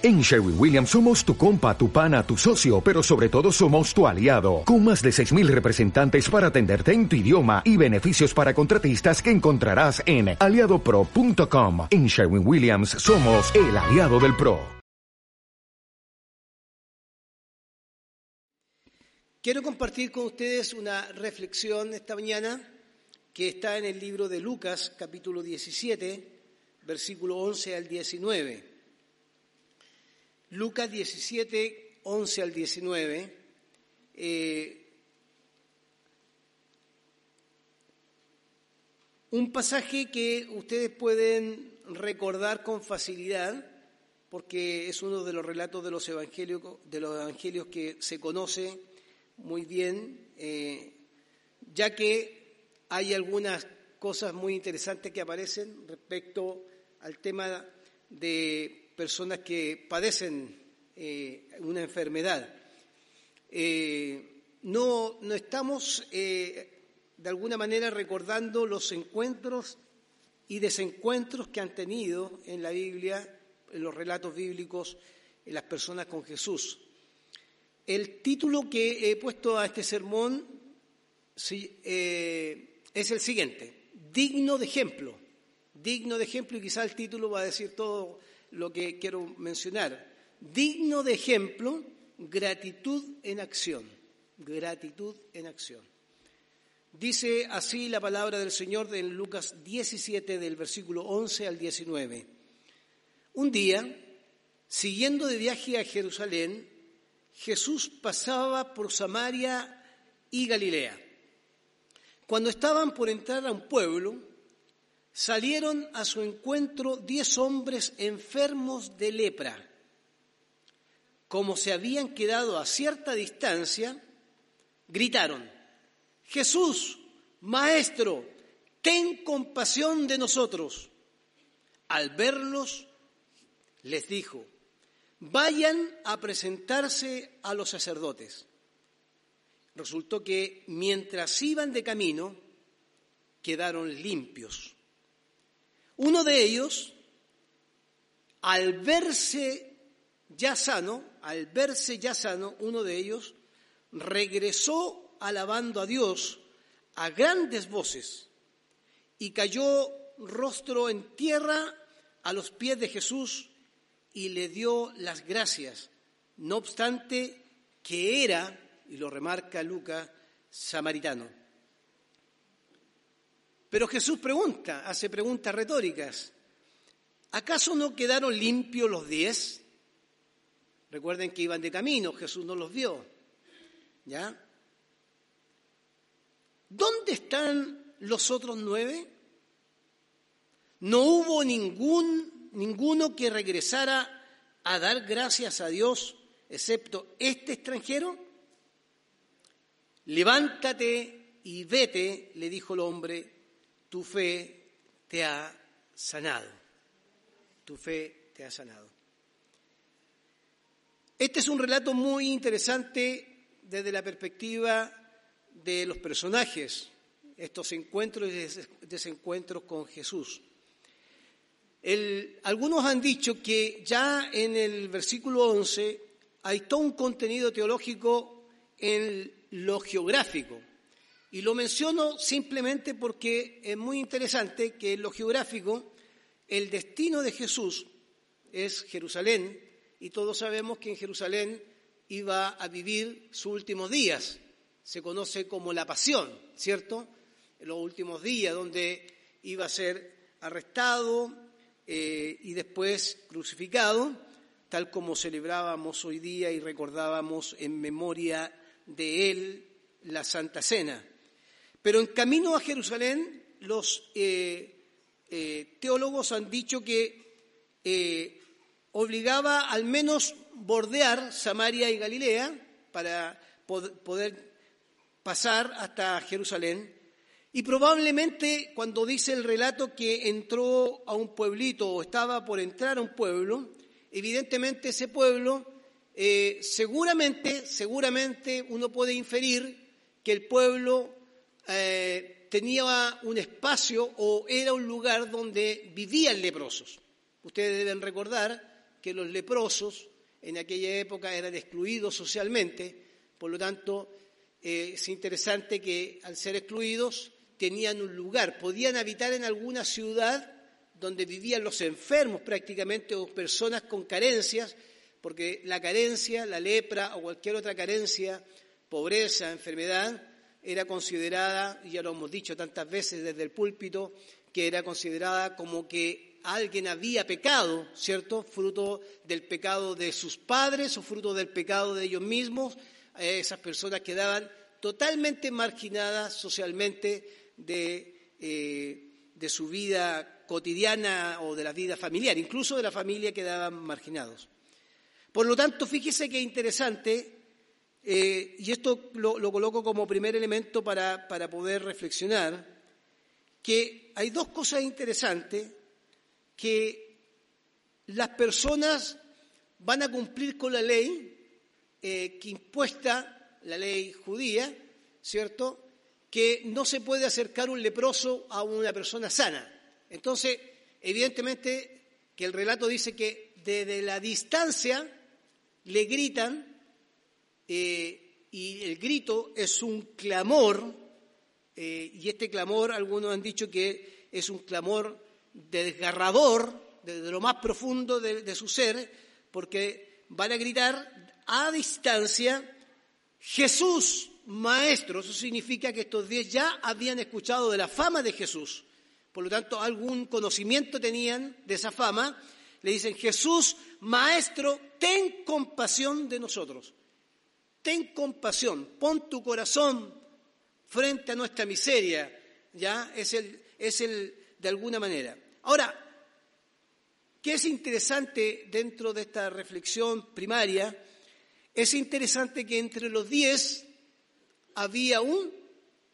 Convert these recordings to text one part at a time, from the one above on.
En Sherwin Williams somos tu compa, tu pana, tu socio, pero sobre todo somos tu aliado, con más de 6.000 representantes para atenderte en tu idioma y beneficios para contratistas que encontrarás en aliadopro.com. En Sherwin Williams somos el aliado del PRO. Quiero compartir con ustedes una reflexión esta mañana que está en el libro de Lucas, capítulo 17, versículo 11 al 19. Lucas 17, 11 al 19. Eh, un pasaje que ustedes pueden recordar con facilidad, porque es uno de los relatos de los evangelios, de los evangelios que se conoce muy bien, eh, ya que hay algunas cosas muy interesantes que aparecen respecto al tema de personas que padecen eh, una enfermedad. Eh, no, no, estamos eh, de alguna manera recordando los encuentros y desencuentros que han tenido en la Biblia, en los relatos bíblicos, en las personas con Jesús. El título que he puesto a este sermón es el siguiente, digno de ejemplo, digno de ejemplo y quizá el título va a decir todo lo que quiero mencionar. Digno de ejemplo, gratitud en acción. Gratitud en acción. Dice así la palabra del Señor en Lucas 17 del versículo 11 al 19. Un día, siguiendo de viaje a Jerusalén, Jesús pasaba por Samaria y Galilea. Cuando estaban por entrar a un pueblo, salieron a su encuentro diez hombres enfermos de lepra. Como se habían quedado a cierta distancia, gritaron, Jesús, Maestro, ten compasión de nosotros. Al verlos, les dijo, vayan a presentarse a los sacerdotes. Resultó que mientras iban de camino, quedaron limpios. Uno de ellos, al verse ya sano, al verse ya sano, uno de ellos regresó alabando a Dios a grandes voces y cayó rostro en tierra a los pies de Jesús y le dio las gracias, no obstante que era, y lo remarca Lucas, samaritano. Pero Jesús pregunta, hace preguntas retóricas. ¿Acaso no quedaron limpios los diez? Recuerden que iban de camino, Jesús no los vio. ¿Ya? ¿Dónde están los otros nueve? ¿No hubo ningún, ninguno que regresara a dar gracias a Dios, excepto este extranjero? Levántate y vete, le dijo el hombre, tu fe te ha sanado. Tu fe te ha sanado. Este es un relato muy interesante desde la perspectiva de los personajes, estos encuentros y desencuentros con Jesús. algunos han dicho que ya en el versículo 11 hay todo un contenido teológico en lo geográfico. Y lo menciono simplemente porque es muy interesante que en lo geográfico el destino de Jesús es Jerusalén y todos sabemos que en Jerusalén iba a vivir sus últimos días. Se conoce como la pasión, ¿cierto? En los últimos días donde iba a ser arrestado eh, y después crucificado, tal como celebrábamos hoy día y recordábamos en memoria de él la Santa Cena. Pero en camino a Jerusalén, los eh, eh, teólogos han dicho que eh, obligaba al menos bordear Samaria y Galilea para poder pasar hasta Jerusalén. Y probablemente cuando dice el relato que entró a un pueblito o estaba por entrar a un pueblo, evidentemente ese pueblo, seguramente, seguramente uno puede inferir que el pueblo eh, tenía un espacio o era un lugar donde vivían leprosos. Ustedes deben recordar que los leprosos en aquella época eran excluidos socialmente, por lo tanto eh, es interesante que al ser excluidos tenían un lugar, podían habitar en alguna ciudad donde vivían los enfermos prácticamente o personas con carencias, porque la carencia, la lepra o cualquier otra carencia, pobreza, enfermedad, era considerada, y ya lo hemos dicho tantas veces desde el púlpito, que era considerada como que alguien había pecado, ¿cierto? Fruto del pecado de sus padres o fruto del pecado de ellos mismos. esas personas quedaban totalmente marginadas socialmente de, eh, de su vida cotidiana o de la vida familiar, incluso de la familia quedaban marginados. Por lo tanto, fíjese que interesante, eh, y esto lo, coloco como primer elemento para, para poder reflexionar, que hay dos cosas interesantes que las personas van a cumplir con la ley eh, que impuesta, la ley judía, ¿cierto? Que no se puede acercar un leproso a una persona sana. Entonces, evidentemente que el relato dice que desde la distancia le gritan eh, y el grito es un clamor, eh, y este clamor algunos han dicho que es un clamor desgarrador desde lo más profundo de, su ser, porque van a gritar a distancia, Jesús, maestro. Eso significa que estos diez ya habían escuchado de la fama de Jesús. Por lo tanto algún conocimiento tenían de esa fama, le dicen, Jesús, Maestro, ten compasión de nosotros, ten compasión, pon tu corazón frente a nuestra miseria, ¿ya? Es el, es el, de alguna manera. Ahora, ¿qué es interesante dentro de esta reflexión primaria? Es interesante que entre los diez había un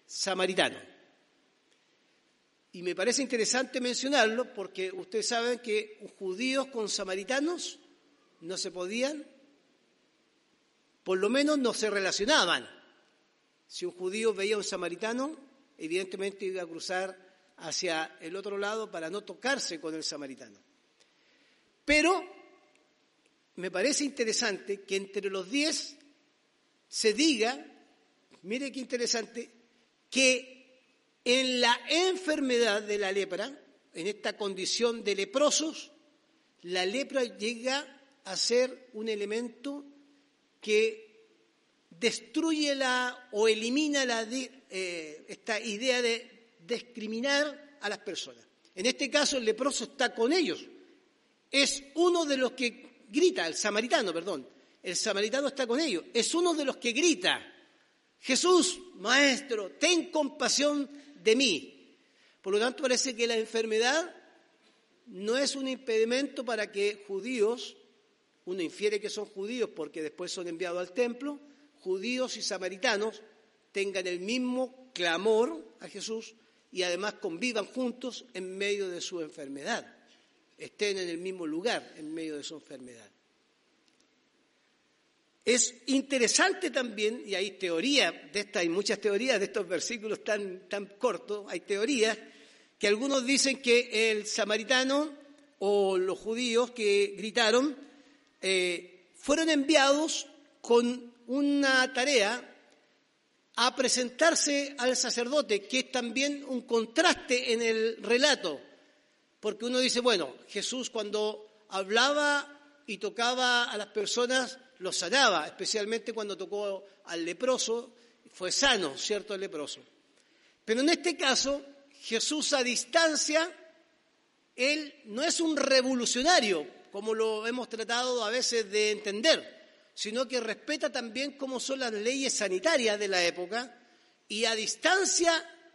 samaritano. Y me parece interesante mencionarlo porque ustedes saben que judíos con samaritanos no se podían, por lo menos no se relacionaban. Si un judío veía a un samaritano, evidentemente iba a cruzar hacia el otro lado para no tocarse con el samaritano. Pero me parece interesante que entre los diez se diga, mire qué interesante, que en la enfermedad de la lepra, en esta condición de leprosos, la lepra llega a ser un elemento que destruye la o elimina la, eh, esta idea de discriminar a las personas. En este caso el leproso está con ellos. Es uno de los que grita, el samaritano, perdón. El samaritano está con ellos. Es uno de los que grita, Jesús, Maestro, ten compasión de mí. Por lo tanto, parece que la enfermedad no es un impedimento para que judíos, uno infiere que son judíos porque después son enviados al templo, judíos y samaritanos tengan el mismo clamor a Jesús y además convivan juntos en medio de su enfermedad, estén en el mismo lugar en medio de su enfermedad. Es interesante también, y hay teoría de esta, hay muchas teorías de estos versículos tan, tan cortos, hay teorías que algunos dicen que el samaritano o los judíos que gritaron eh, fueron enviados con una tarea a presentarse al sacerdote, que es también un contraste en el relato, porque uno dice, bueno, Jesús cuando hablaba y tocaba a las personas, los sanaba, especialmente cuando tocó al leproso, fue sano, ¿cierto? El leproso. Pero en este caso, Jesús a distancia, Él no es un revolucionario, como lo hemos tratado a veces de entender, sino que respeta también cómo son las leyes sanitarias de la época, y a distancia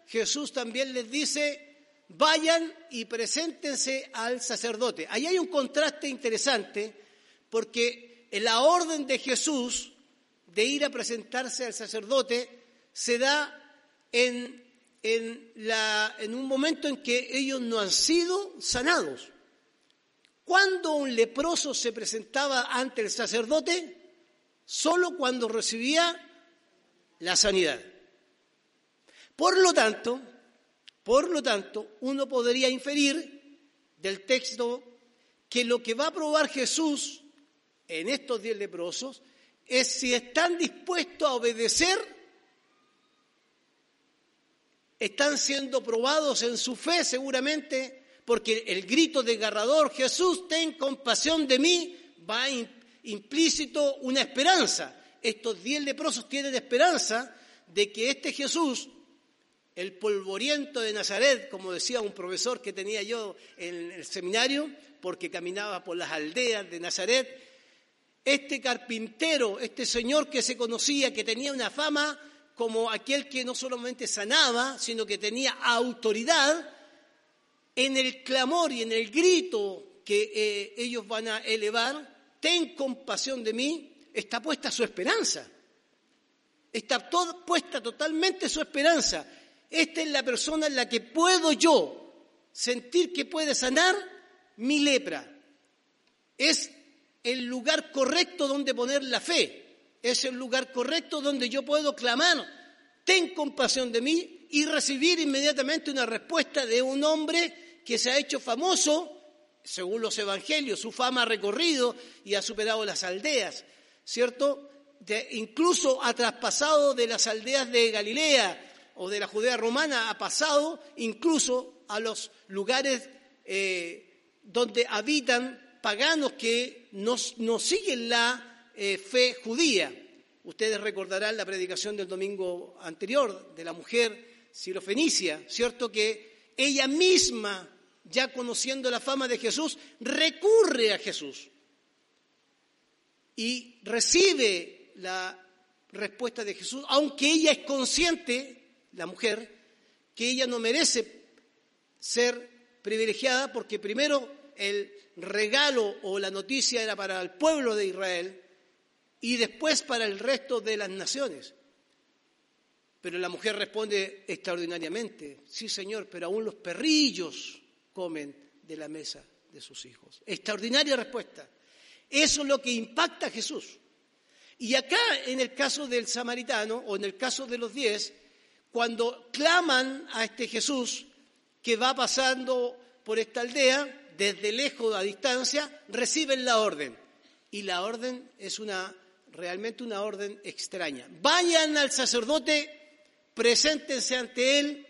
Jesús también les dice, vayan y preséntense al sacerdote. Ahí hay un contraste interesante, porque en la orden de Jesús de ir a presentarse al sacerdote se da en, en, un momento en que ellos no han sido sanados. Cuando un leproso se presentaba ante el sacerdote? Solo cuando recibía la sanidad. Por lo tanto, por lo tanto, uno podría inferir del texto que lo que va a probar Jesús en estos diez leprosos es si están dispuestos a obedecer, están siendo probados en su fe seguramente, porque el grito desgarrador, Jesús, ten compasión de mí, va implícito una esperanza. Estos diez leprosos tienen esperanza de que este Jesús, el polvoriento de Nazaret, como decía un profesor que tenía yo en el seminario, porque caminaba por las aldeas de Nazaret, este carpintero, este señor que se conocía, que tenía una fama como aquel que no solamente sanaba, sino que tenía autoridad, en el clamor y en el grito que eh, ellos van a elevar, ten compasión de mí, está puesta su esperanza. Está puesta totalmente su esperanza. Esta es la persona en la que puedo yo sentir que puede sanar mi lepra. Es el lugar correcto donde poner la fe. Es el lugar correcto donde yo puedo clamar, ten compasión de mí y recibir inmediatamente una respuesta de un hombre que se ha hecho famoso, según los evangelios, su fama ha recorrido y ha superado las aldeas, ¿cierto? incluso ha traspasado de las aldeas de Galilea o de la Judea romana, ha pasado incluso a los lugares eh, donde habitan paganos que no, siguen la eh, fe judía. Ustedes recordarán la predicación del domingo anterior de la mujer sirofenicia, ¿cierto? Que ella misma, ya conociendo la fama de Jesús, recurre a Jesús y recibe la respuesta de Jesús, aunque ella es consciente, la mujer, que ella no merece ser privilegiada porque primero el regalo o la noticia era para el pueblo de Israel y después para el resto de las naciones. Pero la mujer responde extraordinariamente, sí Señor, pero aún los perrillos comen de la mesa de sus hijos. Extraordinaria respuesta. Eso es lo que impacta a Jesús. Y acá, en el caso del samaritano, o en el caso de los diez, cuando claman a este Jesús que va pasando por esta aldea, desde lejos a distancia, reciben la orden. Y la orden es una, realmente una orden extraña. Vayan al sacerdote, preséntense ante él,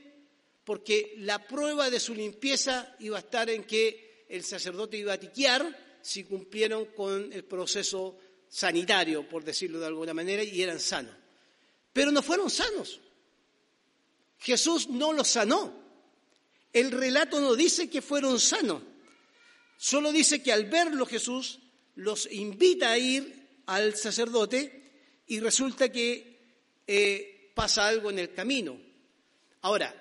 porque la prueba de su limpieza iba a estar en que el sacerdote iba a tiquear si cumplieron con el proceso sanitario, por decirlo de alguna manera, y eran sanos. Pero no fueron sanos. Jesús no los sanó. El relato no dice que fueron sanos. Solo dice que al verlo Jesús los invita a ir al sacerdote y resulta que eh, pasa algo en el camino. Ahora,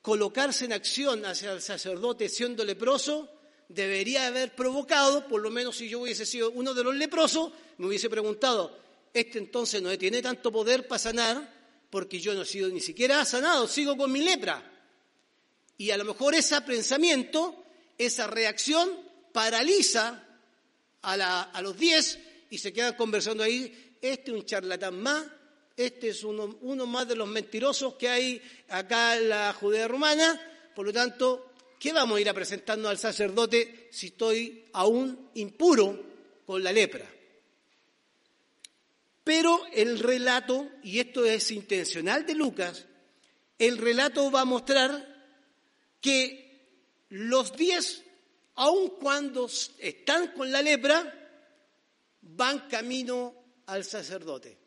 colocarse en acción hacia el sacerdote siendo leproso debería haber provocado, por lo menos si yo hubiese sido uno de los leprosos, me hubiese preguntado, este entonces no tiene tanto poder para sanar porque yo no he sido ni siquiera sanado, sigo con mi lepra. Y a lo mejor ese pensamiento esa reacción paraliza a, los diez y se quedan conversando ahí, este es un charlatán más, este es uno, más de los mentirosos que hay acá en la Judea romana, por lo tanto, ¿qué vamos a ir a presentando al sacerdote si estoy aún impuro con la lepra? Pero el relato, y esto es intencional de Lucas, el relato va a mostrar que los diez, aun cuando están con la lepra, van camino al sacerdote.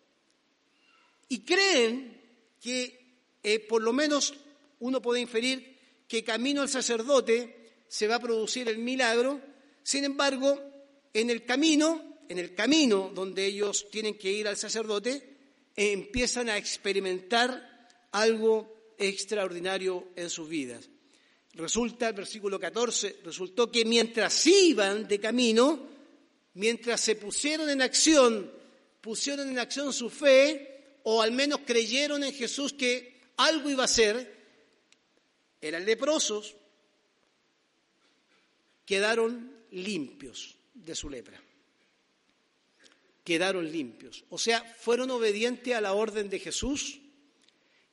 Y creen que, eh, por lo menos uno puede inferir, que camino al sacerdote se va a producir el milagro. Sin embargo, en el camino, en el camino donde ellos tienen que ir al sacerdote, empiezan a experimentar algo extraordinario en sus vidas. Resulta, versículo 14, resultó que mientras iban de camino, mientras se pusieron en acción, pusieron en acción su fe, o al menos creyeron en Jesús que algo iba a ser, eran leprosos, quedaron limpios de su lepra. Quedaron limpios. O sea, fueron obedientes a la orden de Jesús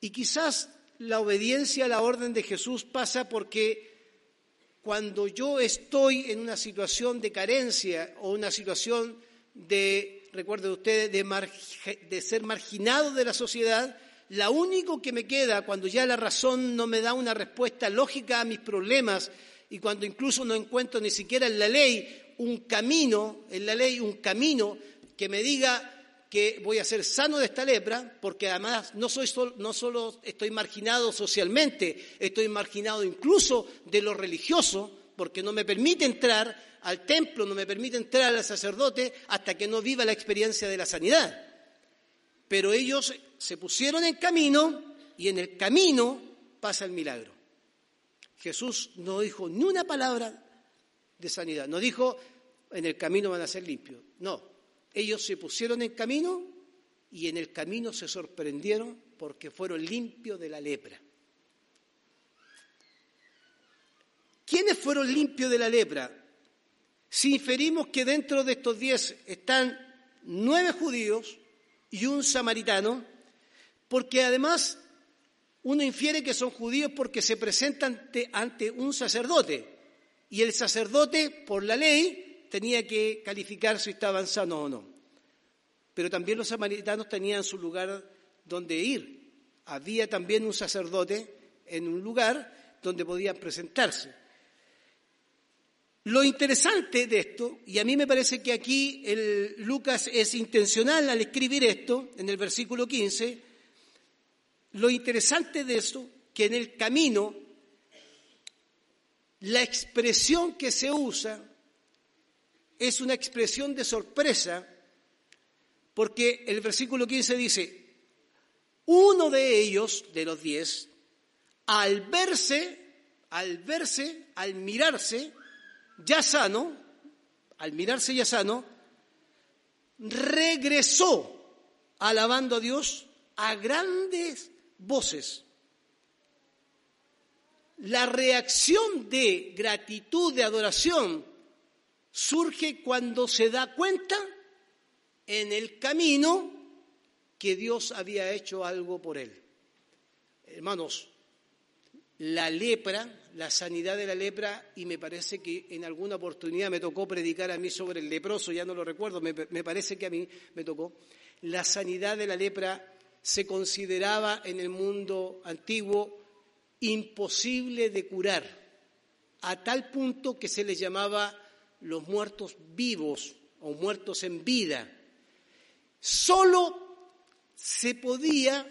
y quizás la obediencia a la orden de Jesús pasa porque cuando yo estoy en una situación de carencia o una situación de, recuerden ustedes, de, de ser marginado de la sociedad, la único que me queda cuando ya la razón no me da una respuesta lógica a mis problemas y cuando incluso no encuentro ni siquiera en la ley un camino, en la ley un camino que me diga que voy a ser sano de esta lepra, porque además no, soy no solo estoy marginado socialmente, estoy marginado incluso de lo religioso, porque no me permite entrar al templo, no me permite entrar al sacerdote hasta que no viva la experiencia de la sanidad. Pero ellos se pusieron en camino y en el camino pasa el milagro. Jesús no dijo ni una palabra de sanidad, no dijo en el camino van a ser limpios, no, ellos se pusieron en camino y en el camino se sorprendieron porque fueron limpios de la lepra. ¿Quiénes fueron limpios de la lepra? Si inferimos que dentro de estos diez están nueve judíos y un samaritano, porque además uno infiere que son judíos porque se presentan ante, un sacerdote y el sacerdote, por la ley, tenía que calificar si estaban sanos o no. Pero también los samaritanos tenían su lugar donde ir. Había también un sacerdote en un lugar donde podían presentarse. Lo interesante de esto, y a mí me parece que aquí el Lucas es intencional al escribir esto, en el versículo 15, lo interesante de esto, que en el camino la expresión que se usa es una expresión de sorpresa porque el versículo 15 dice, uno de ellos, de los diez, al verse, al verse, al mirarse ya sano, al mirarse ya sano, regresó alabando a Dios a grandes voces. La reacción de gratitud, de adoración, surge cuando se da cuenta en el camino que Dios había hecho algo por él. Hermanos, la lepra, la sanidad de la lepra, y me parece que en alguna oportunidad me tocó predicar a mí sobre el leproso, ya no lo recuerdo, me, parece que a mí me tocó, la sanidad de la lepra se consideraba en el mundo antiguo imposible de curar, a tal punto que se les llamaba los muertos vivos o muertos en vida. Solo se podía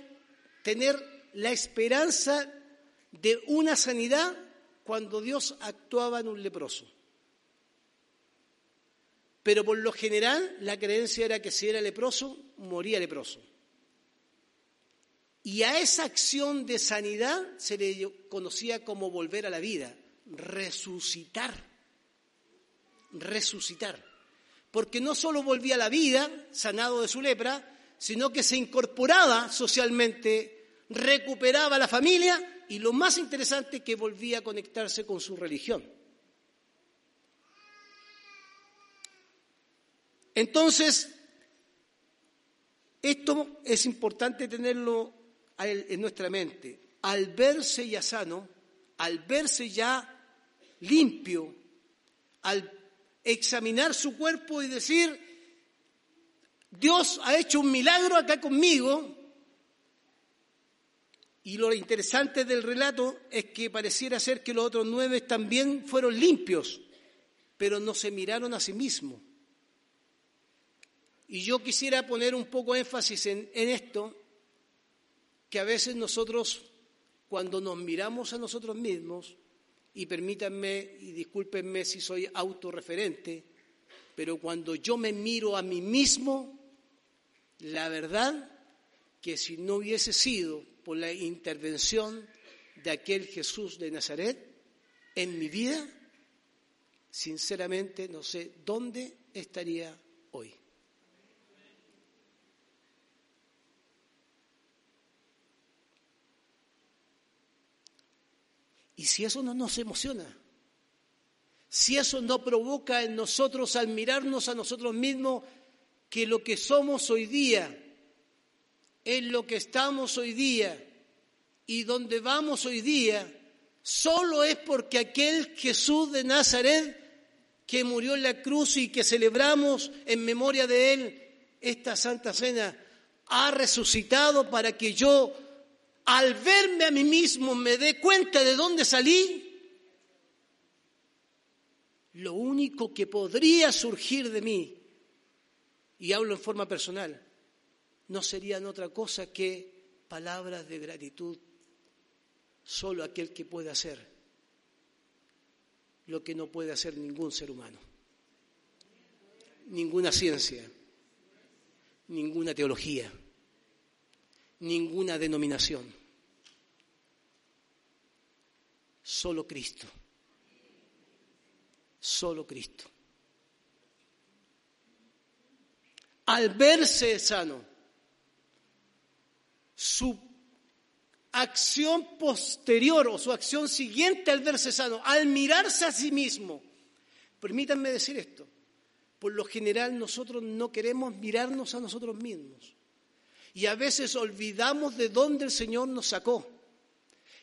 tener la esperanza de una sanidad cuando Dios actuaba en un leproso. Pero por lo general la creencia era que si era leproso, moría leproso. Y a esa acción de sanidad se le conocía como volver a la vida, resucitar resucitar. Porque no solo volvía a la vida, sanado de su lepra, sino que se incorporaba socialmente, recuperaba la familia y lo más interesante que volvía a conectarse con su religión. Entonces, esto es importante tenerlo en nuestra mente. Al verse ya sano, al verse ya limpio, al examinar su cuerpo y decir, Dios ha hecho un milagro acá conmigo. Y lo interesante del relato es que pareciera ser que los otros nueve también fueron limpios, pero no se miraron a sí mismos. Y yo quisiera poner un poco énfasis en, esto, que a veces nosotros, cuando nos miramos a nosotros mismos, y permítanme y discúlpenme si soy autorreferente, pero cuando yo me miro a mí mismo, la verdad que si no hubiese sido por la intervención de aquel Jesús de Nazaret en mi vida, sinceramente no sé dónde estaría hoy. Y si eso no nos emociona, si eso no provoca en nosotros al mirarnos a nosotros mismos que lo que somos hoy día es lo que estamos hoy día y donde vamos hoy día, solo es porque aquel Jesús de Nazaret que murió en la cruz y que celebramos en memoria de él esta Santa Cena, ha resucitado para que yo, al verme a mí mismo, me dé cuenta de dónde salí. Lo único que podría surgir de mí, y hablo en forma personal, no serían otra cosa que palabras de gratitud. Solo aquel que puede hacer lo que no puede hacer ningún ser humano, ninguna ciencia, ninguna teología, ninguna denominación. Solo Cristo. Solo Cristo. Al verse sano, su acción posterior o su acción siguiente al verse sano, al mirarse a sí mismo, permítanme decir esto, por lo general nosotros no queremos mirarnos a nosotros mismos. Y a veces olvidamos de dónde el Señor nos sacó.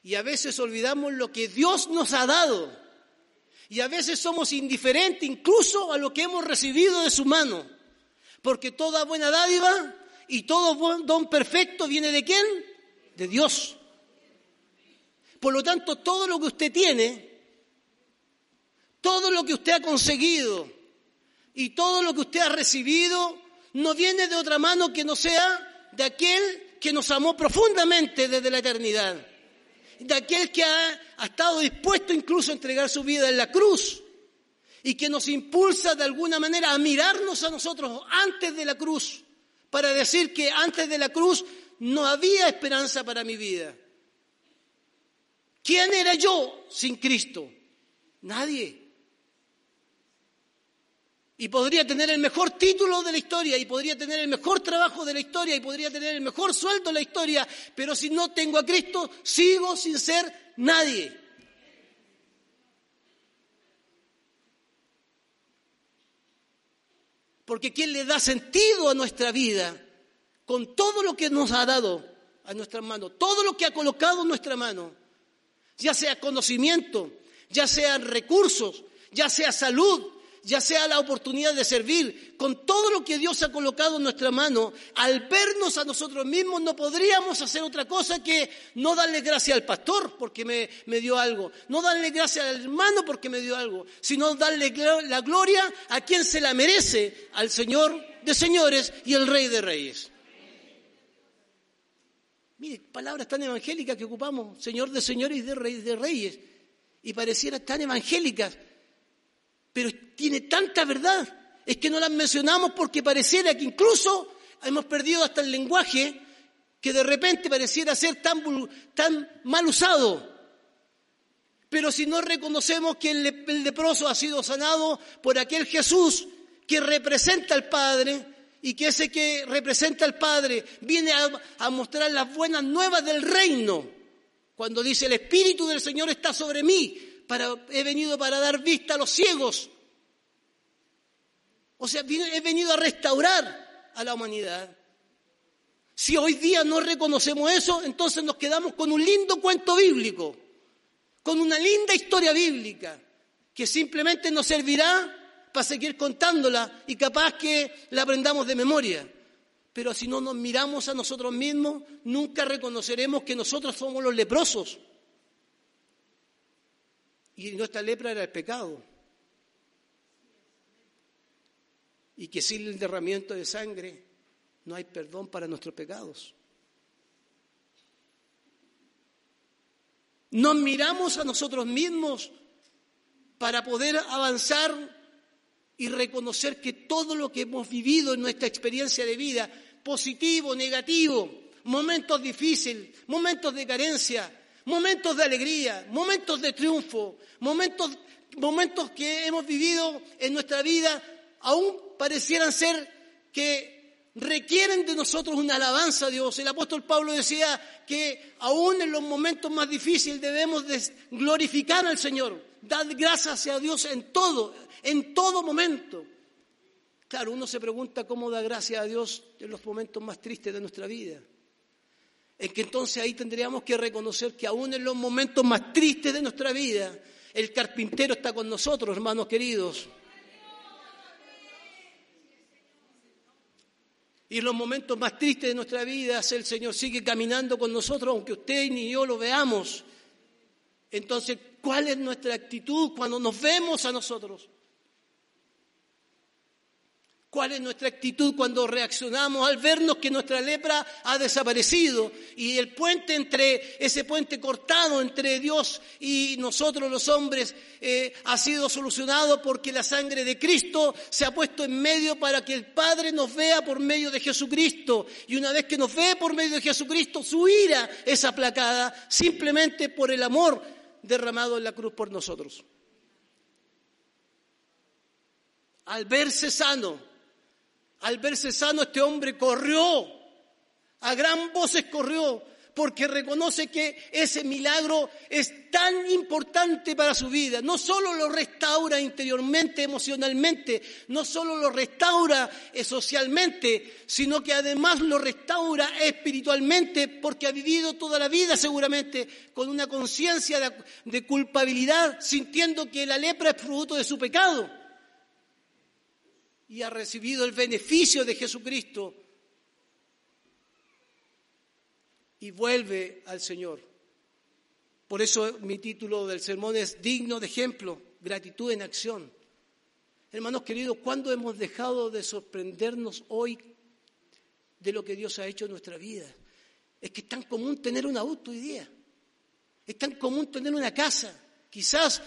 Y a veces olvidamos lo que Dios nos ha dado. Y a veces somos indiferentes incluso a lo que hemos recibido de su mano. Porque toda buena dádiva y todo buen don perfecto viene de quién? De Dios. Por lo tanto, todo lo que usted tiene, todo lo que usted ha conseguido y todo lo que usted ha recibido no viene de otra mano que no sea de aquel que nos amó profundamente desde la eternidad, de aquel que ha, ha estado dispuesto incluso a entregar su vida en la cruz y que nos impulsa de alguna manera a mirarnos a nosotros antes de la cruz para decir que antes de la cruz no había esperanza para mi vida. ¿Quién era yo sin Cristo? Nadie. Y podría tener el mejor título de la historia, y podría tener el mejor trabajo de la historia, y podría tener el mejor sueldo de la historia, pero si no tengo a Cristo, sigo sin ser nadie. Porque ¿quién le da sentido a nuestra vida con todo lo que nos ha dado a nuestra mano, todo lo que ha colocado en nuestra mano, ya sea conocimiento, ya sean recursos, ya sea salud, ya sea la oportunidad de servir, con todo lo que Dios ha colocado en nuestra mano, al vernos a nosotros mismos no podríamos hacer otra cosa que no darle gracias al pastor porque me, dio algo, no darle gracias al hermano porque me dio algo, sino darle la gloria a quien se la merece, al Señor de señores y el Rey de reyes. Mire, palabras tan evangélicas que ocupamos, Señor de señores y de, rey, de reyes, y parecieran tan evangélicas, pero tiene tanta verdad. Es que no las mencionamos porque pareciera que incluso hemos perdido hasta el lenguaje que de repente pareciera ser tan, tan mal usado. Pero si no reconocemos que el, el leproso ha sido sanado por aquel Jesús que representa al Padre, y que ese que representa al Padre viene a, mostrar las buenas nuevas del reino. Cuando dice el Espíritu del Señor está sobre mí, he venido para dar vista a los ciegos. O sea, he venido a restaurar a la humanidad. Si hoy día no reconocemos eso, entonces nos quedamos con un lindo cuento bíblico, con una linda historia bíblica, que simplemente nos servirá para seguir contándola y capaz que la aprendamos de memoria. Pero si no nos miramos a nosotros mismos, nunca reconoceremos que nosotros somos los leprosos. Y nuestra lepra era el pecado. Y que sin el derramiento de sangre no hay perdón para nuestros pecados. Nos miramos a nosotros mismos para poder avanzar y reconocer que todo lo que hemos vivido en nuestra experiencia de vida, positivo, negativo, momentos difíciles, momentos de carencia, momentos de alegría, momentos de triunfo, momentos, momentos que hemos vivido en nuestra vida, aún parecieran ser que requieren de nosotros una alabanza a Dios. El apóstol Pablo decía que aún en los momentos más difíciles debemos glorificar al Señor, dar gracias a Dios en todo, en todo momento. Claro, uno se pregunta cómo da gracias a Dios en los momentos más tristes de nuestra vida. Es que entonces ahí tendríamos que reconocer que aún en los momentos más tristes de nuestra vida, el carpintero está con nosotros, hermanos queridos. Y en los momentos más tristes de nuestra vida, el Señor sigue caminando con nosotros, aunque usted ni yo lo veamos. Entonces, ¿cuál es nuestra actitud cuando nos vemos a nosotros? ¿Cuál es nuestra actitud cuando reaccionamos al vernos que nuestra lepra ha desaparecido y el puente entre, ese puente cortado entre Dios y nosotros los hombres eh, ha sido solucionado porque la sangre de Cristo se ha puesto en medio para que el Padre nos vea por medio de Jesucristo y una vez que nos ve por medio de Jesucristo su ira es aplacada simplemente por el amor derramado en la cruz por nosotros. Al verse sano, al verse sano, este hombre corrió, a gran voces corrió, porque reconoce que ese milagro es tan importante para su vida. No solo lo restaura interiormente, emocionalmente, no solo lo restaura socialmente, sino que además lo restaura espiritualmente, porque ha vivido toda la vida seguramente con una conciencia de culpabilidad, sintiendo que la lepra es fruto de su pecado y ha recibido el beneficio de Jesucristo y vuelve al Señor. Por eso mi título del sermón es digno de ejemplo, gratitud en acción. Hermanos queridos, ¿cuándo hemos dejado de sorprendernos hoy de lo que Dios ha hecho en nuestra vida? Es que es tan común tener un auto hoy día, es tan común tener una casa. Quizás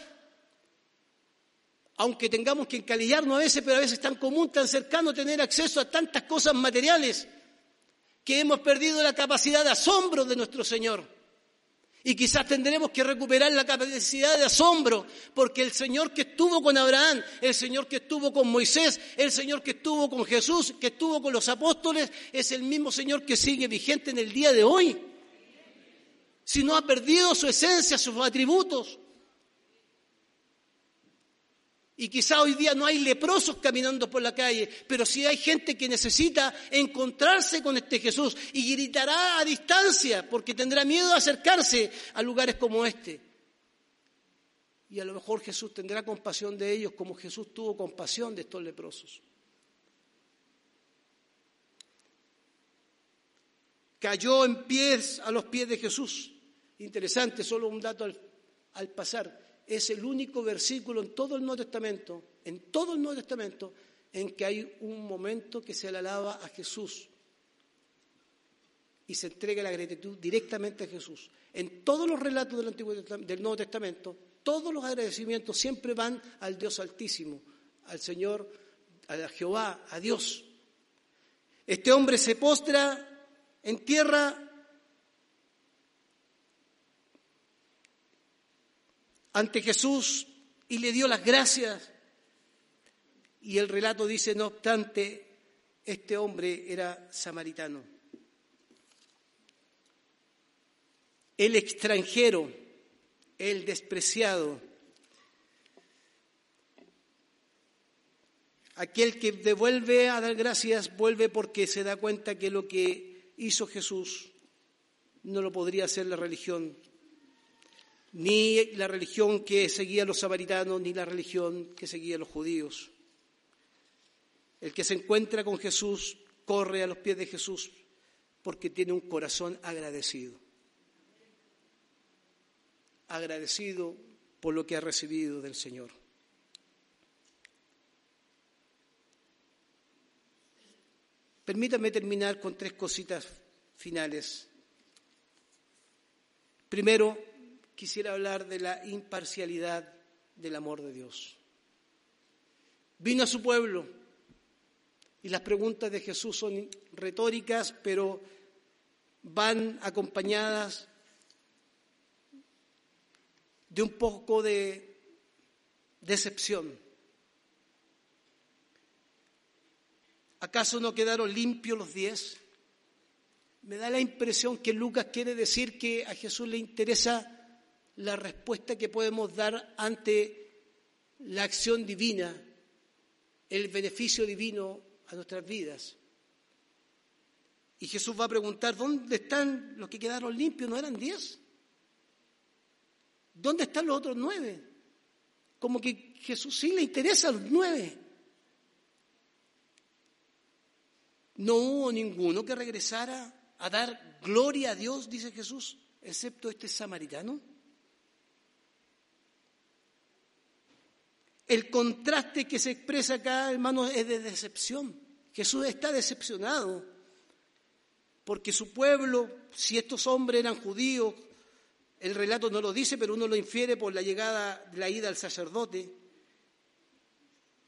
aunque tengamos que encalillarnos a veces, pero a veces es tan común, tan cercano tener acceso a tantas cosas materiales, que hemos perdido la capacidad de asombro de nuestro Señor. Y quizás tendremos que recuperar la capacidad de asombro, porque el Señor que estuvo con Abraham, el Señor que estuvo con Moisés, el Señor que estuvo con Jesús, que estuvo con los apóstoles, es el mismo Señor que sigue vigente en el día de hoy. Si no ha perdido su esencia, sus atributos. Y quizá hoy día no hay leprosos caminando por la calle, pero sí hay gente que necesita encontrarse con este Jesús y gritará a distancia porque tendrá miedo de acercarse a lugares como este. Y a lo mejor Jesús tendrá compasión de ellos como Jesús tuvo compasión de estos leprosos. Cayó en pies a los pies de Jesús. Interesante, solo un dato al, al pasar es el único versículo en todo el Nuevo Testamento, en todo el Nuevo Testamento, en que hay un momento que se alaba a Jesús y se entrega la gratitud directamente a Jesús. En todos los relatos del, Antiguo, del Nuevo Testamento, todos los agradecimientos siempre van al Dios Altísimo, al Señor, a Jehová, a Dios. Este hombre se postra en tierra ante Jesús y le dio las gracias. Y el relato dice, no obstante, este hombre era samaritano. El extranjero, el despreciado, aquel que devuelve a dar gracias, vuelve porque se da cuenta que lo que hizo Jesús no lo podría hacer la religión ni la religión que seguía los samaritanos, ni la religión que seguía los judíos. El que se encuentra con Jesús corre a los pies de Jesús porque tiene un corazón agradecido. Agradecido por lo que ha recibido del Señor. Permítame terminar con tres cositas finales. Primero, quisiera hablar de la imparcialidad del amor de Dios. Vino a su pueblo y las preguntas de Jesús son retóricas, pero van acompañadas de un poco de decepción. ¿Acaso no quedaron limpios los diez? Me da la impresión que Lucas quiere decir que a Jesús le interesa la respuesta que podemos dar ante la acción divina, el beneficio divino a nuestras vidas. Y Jesús va a preguntar, ¿dónde están los que quedaron limpios? ¿No eran diez? ¿Dónde están los otros nueve? Como que Jesús sí le interesa a los nueve. No hubo ninguno que regresara a dar gloria a Dios, dice Jesús, excepto este samaritano. El contraste que se expresa acá, hermanos, es de decepción. Jesús está decepcionado porque su pueblo, si estos hombres eran judíos, el relato no lo dice, pero uno lo infiere por la llegada, la ida al sacerdote.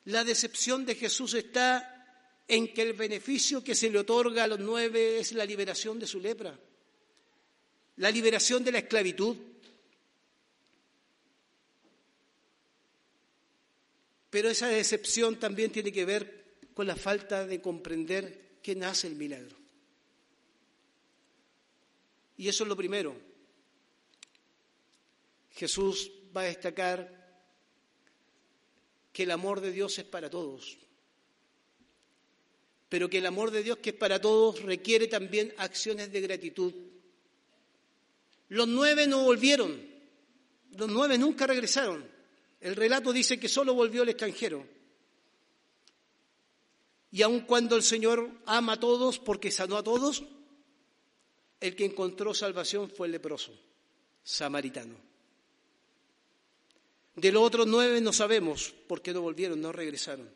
La decepción de Jesús está en que el beneficio que se le otorga a los nueve es la liberación de su lepra, la liberación de la esclavitud. Pero esa decepción también tiene que ver con la falta de comprender que nace el milagro. Y eso es lo primero. Jesús va a destacar que el amor de Dios es para todos, pero que el amor de Dios que es para todos requiere también acciones de gratitud. Los nueve no volvieron, los nueve nunca regresaron. El relato dice que solo volvió el extranjero. Y aun cuando el Señor ama a todos porque sanó a todos, el que encontró salvación fue el leproso, samaritano. De los otros nueve no sabemos por qué no volvieron, no regresaron.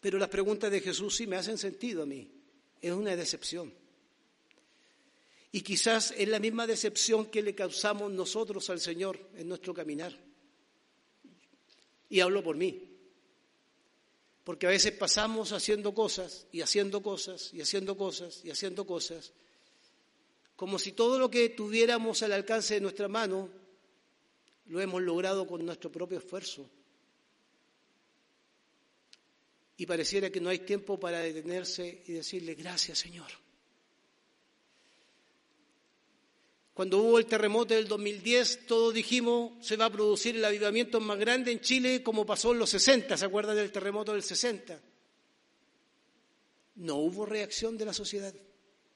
Pero las preguntas de Jesús sí me hacen sentido a mí. Es una decepción. Y quizás es la misma decepción que le causamos nosotros al Señor en nuestro caminar. Y hablo por mí. Porque a veces pasamos haciendo cosas y haciendo cosas y haciendo cosas y haciendo cosas como si todo lo que tuviéramos al alcance de nuestra mano lo hemos logrado con nuestro propio esfuerzo. Y pareciera que no hay tiempo para detenerse y decirle gracias Señor. Cuando hubo el terremoto del 2010, todos dijimos se va a producir el avivamiento más grande en Chile como pasó en los 60, ¿se acuerdan del terremoto del 60? No hubo reacción de la sociedad.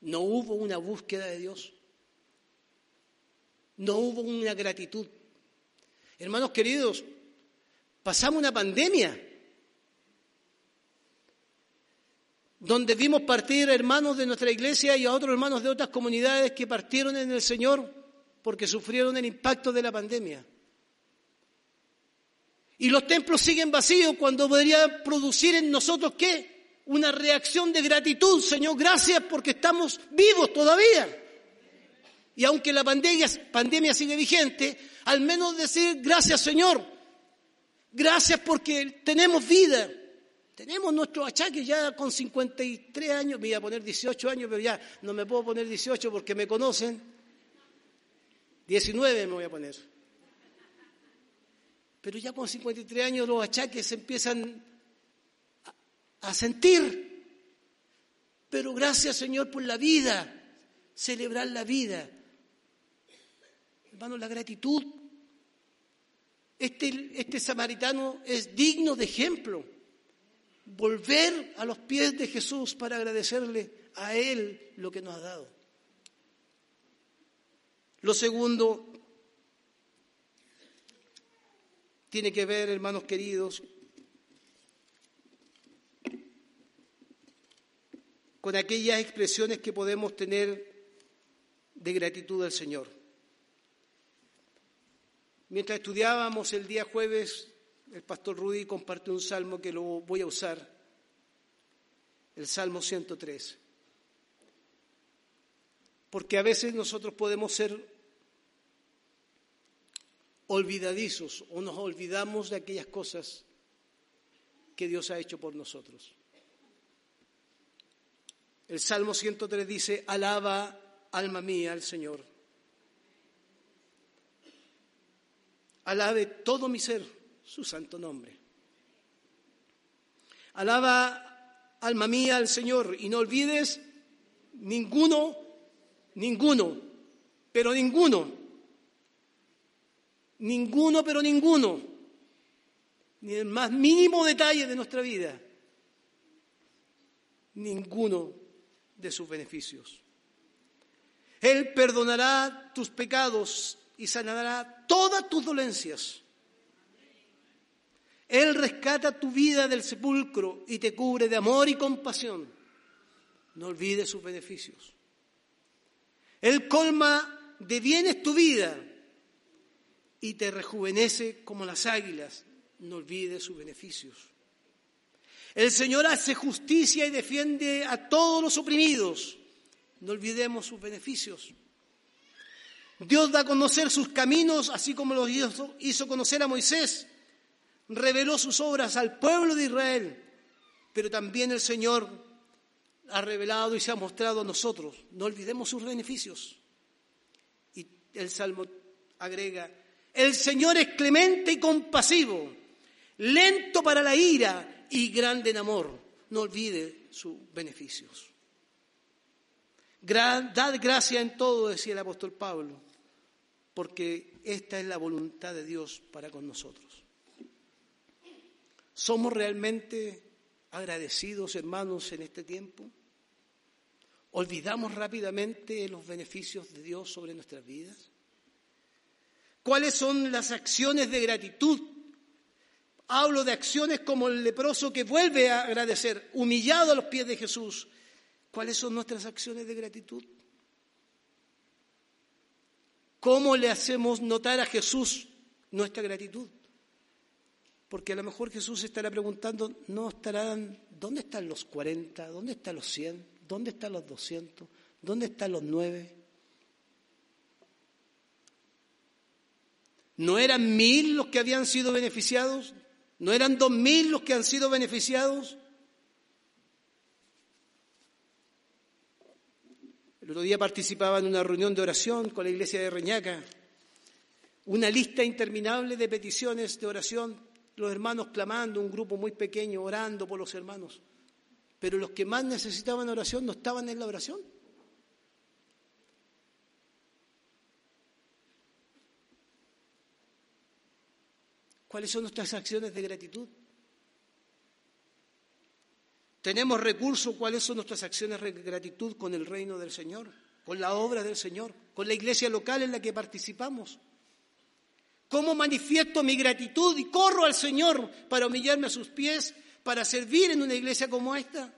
No hubo una búsqueda de Dios. No hubo una gratitud. Hermanos queridos, pasamos una pandemia donde vimos partir hermanos de nuestra iglesia y a otros hermanos de otras comunidades que partieron en el Señor porque sufrieron el impacto de la pandemia. Y los templos siguen vacíos cuando podría producir en nosotros qué? una reacción de gratitud, Señor, gracias porque estamos vivos todavía. Y aunque la pandemia, pandemia sigue vigente, al menos decir gracias, Señor, gracias porque tenemos vida. Tenemos nuestros achaques ya con 53 años, me voy a poner 18 años, pero ya no me puedo poner 18 porque me conocen. 19 me voy a poner. Pero ya con 53 años los achaques empiezan a sentir. Pero gracias Señor por la vida, celebrar la vida. Hermano, la gratitud. Este, este samaritano es digno de ejemplo. Volver a los pies de Jesús para agradecerle a Él lo que nos ha dado. Lo segundo tiene que ver, hermanos queridos, con aquellas expresiones que podemos tener de gratitud al Señor. Mientras estudiábamos el día jueves, el pastor Rudy compartió un salmo que lo voy a usar, el Salmo 103. Porque a veces nosotros podemos ser olvidadizos o nos olvidamos de aquellas cosas que Dios ha hecho por nosotros. El Salmo 103 dice, alaba alma mía al Señor. Alabe todo mi ser su santo nombre. Alaba alma mía al Señor y no olvides ninguno, ninguno, pero ninguno, ninguno, pero ninguno, ni el más mínimo detalle de nuestra vida, ninguno de sus beneficios. Él perdonará tus pecados y sanará todas tus dolencias. Él rescata tu vida del sepulcro y te cubre de amor y compasión. No olvides sus beneficios. Él colma de bienes tu vida y te rejuvenece como las águilas. No olvides sus beneficios. El Señor hace justicia y defiende a todos los oprimidos. No olvidemos sus beneficios. Dios da a conocer sus caminos, así como los hizo conocer a Moisés. Reveló sus obras al pueblo de Israel, pero también el Señor ha revelado y se ha mostrado a nosotros. No olvidemos sus beneficios. Y el Salmo agrega, el Señor es clemente y compasivo, lento para la ira y grande en amor. No olvide sus beneficios. Dad gracia en todo, decía el apóstol Pablo, porque esta es la voluntad de Dios para con nosotros. ¿Somos realmente agradecidos, hermanos, en este tiempo? ¿Olvidamos rápidamente los beneficios de Dios sobre nuestras vidas? ¿Cuáles son las acciones de gratitud? Hablo de acciones como el leproso que vuelve a agradecer, humillado a los pies de Jesús, ¿Cuáles son nuestras acciones de gratitud? ¿Cómo le hacemos notar a Jesús nuestra gratitud? Porque a lo mejor Jesús estará preguntando, no estarán, ¿dónde están los 40? ¿Dónde están los 100? ¿Dónde están los 200? ¿Dónde están los 9? ¿No eran mil los que habían sido beneficiados? ¿No eran dos mil los que han sido beneficiados? El otro día participaba en una reunión de oración con la iglesia de Reñaca. Una lista interminable de peticiones de oración, los hermanos clamando, un grupo muy pequeño orando por los hermanos. Pero los que más necesitaban oración no estaban en la oración. ¿Cuáles son nuestras acciones de gratitud? Tenemos recursos, cuáles son nuestras acciones de gratitud con el reino del Señor, con la obra del Señor, con la iglesia local en la que participamos. ¿Cómo manifiesto mi gratitud y corro al Señor para humillarme a sus pies, para servir en una iglesia como esta?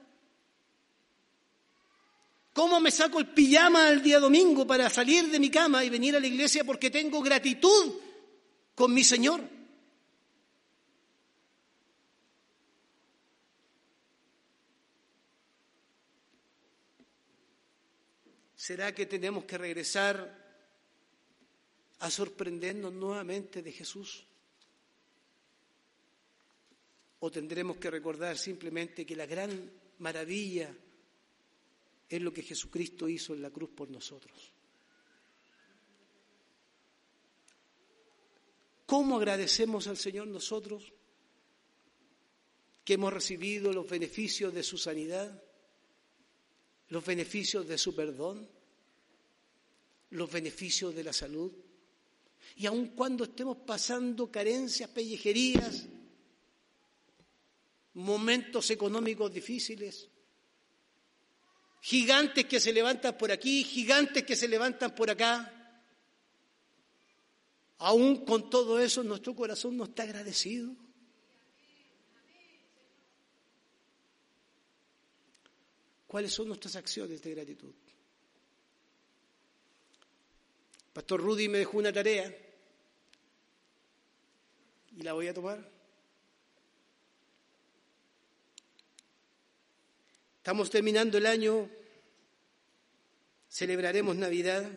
¿Cómo me saco el pijama el día domingo para salir de mi cama y venir a la iglesia porque tengo gratitud con mi Señor? ¿Será que tenemos que regresar a sorprendernos nuevamente de Jesús? ¿O tendremos que recordar simplemente que la gran maravilla es lo que Jesucristo hizo en la cruz por nosotros? ¿Cómo agradecemos al Señor nosotros que hemos recibido los beneficios de su sanidad, los beneficios de su perdón? los beneficios de la salud. Y aun cuando estemos pasando carencias, pellejerías, momentos económicos difíciles, gigantes que se levantan por aquí, gigantes que se levantan por acá, aún con todo eso nuestro corazón no está agradecido. ¿Cuáles son nuestras acciones de gratitud? Pastor Rudy me dejó una tarea y la voy a tomar. Estamos terminando el año, celebraremos Navidad.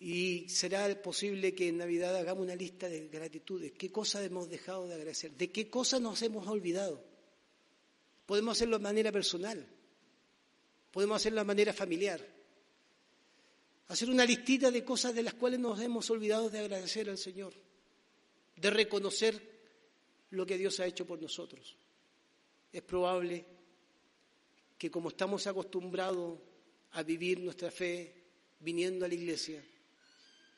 Y será posible que en Navidad hagamos una lista de gratitudes. ¿Qué cosas hemos dejado de agradecer? ¿De qué cosas nos hemos olvidado? Podemos hacerlo de manera personal podemos hacerlo de manera familiar. Hacer una listita de cosas de las cuales nos hemos olvidado de agradecer al Señor, de reconocer lo que Dios ha hecho por nosotros. Es probable que como estamos acostumbrados a vivir nuestra fe viniendo a la iglesia,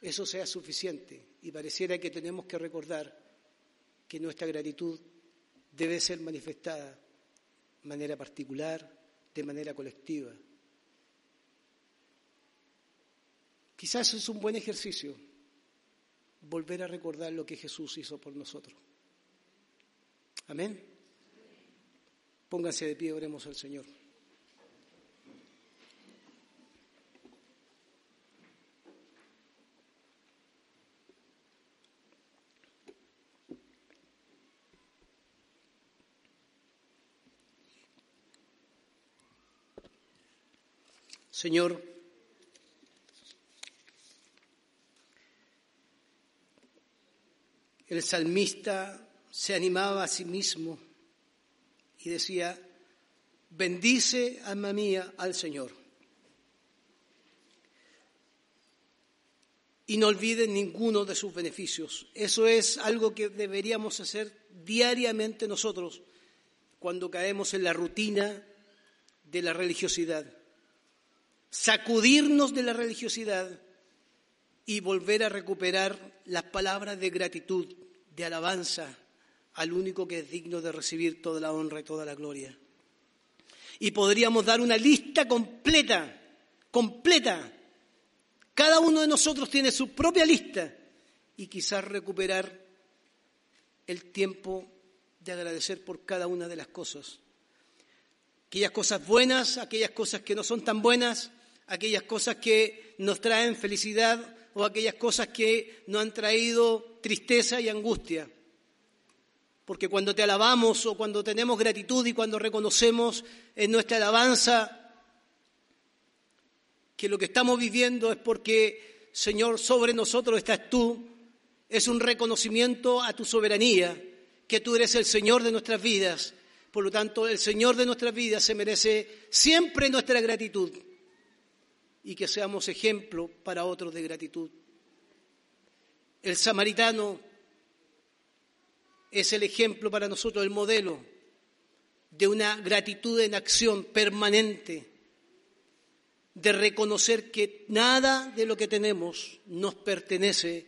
eso sea suficiente y pareciera que tenemos que recordar que nuestra gratitud debe ser manifestada de manera particular, de manera colectiva. Quizás es un buen ejercicio volver a recordar lo que Jesús hizo por nosotros. Amén. Pónganse de pie, oremos al Señor. Señor, el salmista se animaba a sí mismo y decía, bendice, alma mía, al Señor. Y no olvide ninguno de sus beneficios. Eso es algo que deberíamos hacer diariamente nosotros cuando caemos en la rutina de la religiosidad sacudirnos de la religiosidad y volver a recuperar las palabras de gratitud, de alabanza al único que es digno de recibir toda la honra y toda la gloria. Y podríamos dar una lista completa, completa. Cada uno de nosotros tiene su propia lista y quizás recuperar el tiempo de agradecer por cada una de las cosas. Aquellas cosas buenas, aquellas cosas que no son tan buenas, aquellas cosas que nos traen felicidad o aquellas cosas que nos han traído tristeza y angustia. Porque cuando te alabamos o cuando tenemos gratitud y cuando reconocemos en nuestra alabanza que lo que estamos viviendo es porque, Señor, sobre nosotros estás tú, es un reconocimiento a tu soberanía, que tú eres el Señor de nuestras vidas. Por lo tanto, el Señor de nuestras vidas se merece siempre nuestra gratitud y que seamos ejemplo para otros de gratitud. El samaritano es el ejemplo para nosotros, el modelo de una gratitud en acción permanente, de reconocer que nada de lo que tenemos nos pertenece,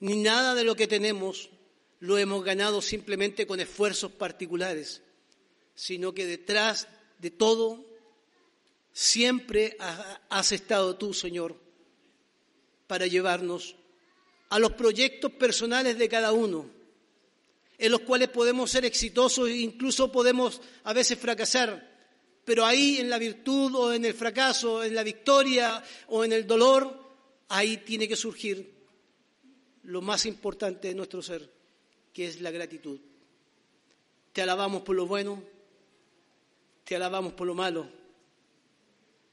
ni nada de lo que tenemos lo hemos ganado simplemente con esfuerzos particulares, sino que detrás de todo Siempre has estado tú, Señor, para llevarnos a los proyectos personales de cada uno, en los cuales podemos ser exitosos e incluso podemos a veces fracasar, pero ahí en la virtud o en el fracaso, en la victoria o en el dolor, ahí tiene que surgir lo más importante de nuestro ser, que es la gratitud. Te alabamos por lo bueno, te alabamos por lo malo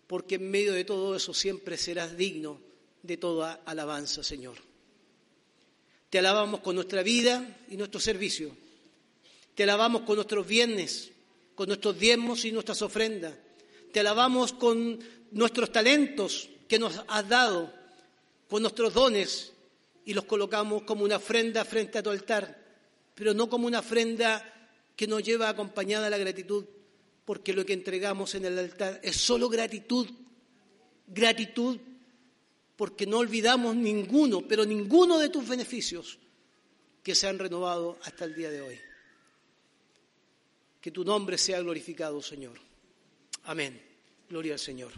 porque en medio de todo eso siempre serás digno de toda alabanza, Señor. Te alabamos con nuestra vida y nuestro servicio. Te alabamos con nuestros bienes, con nuestros diezmos y nuestras ofrendas. Te alabamos con nuestros talentos que nos has dado, con nuestros dones y los colocamos como una ofrenda frente a tu altar, pero no como una ofrenda que nos lleva acompañada la gratitud, porque lo que entregamos en el altar es solo gratitud, gratitud, porque no olvidamos ninguno, pero ninguno de tus beneficios que se han renovado hasta el día de hoy. Que tu nombre sea glorificado, Señor. Amén. Gloria al Señor.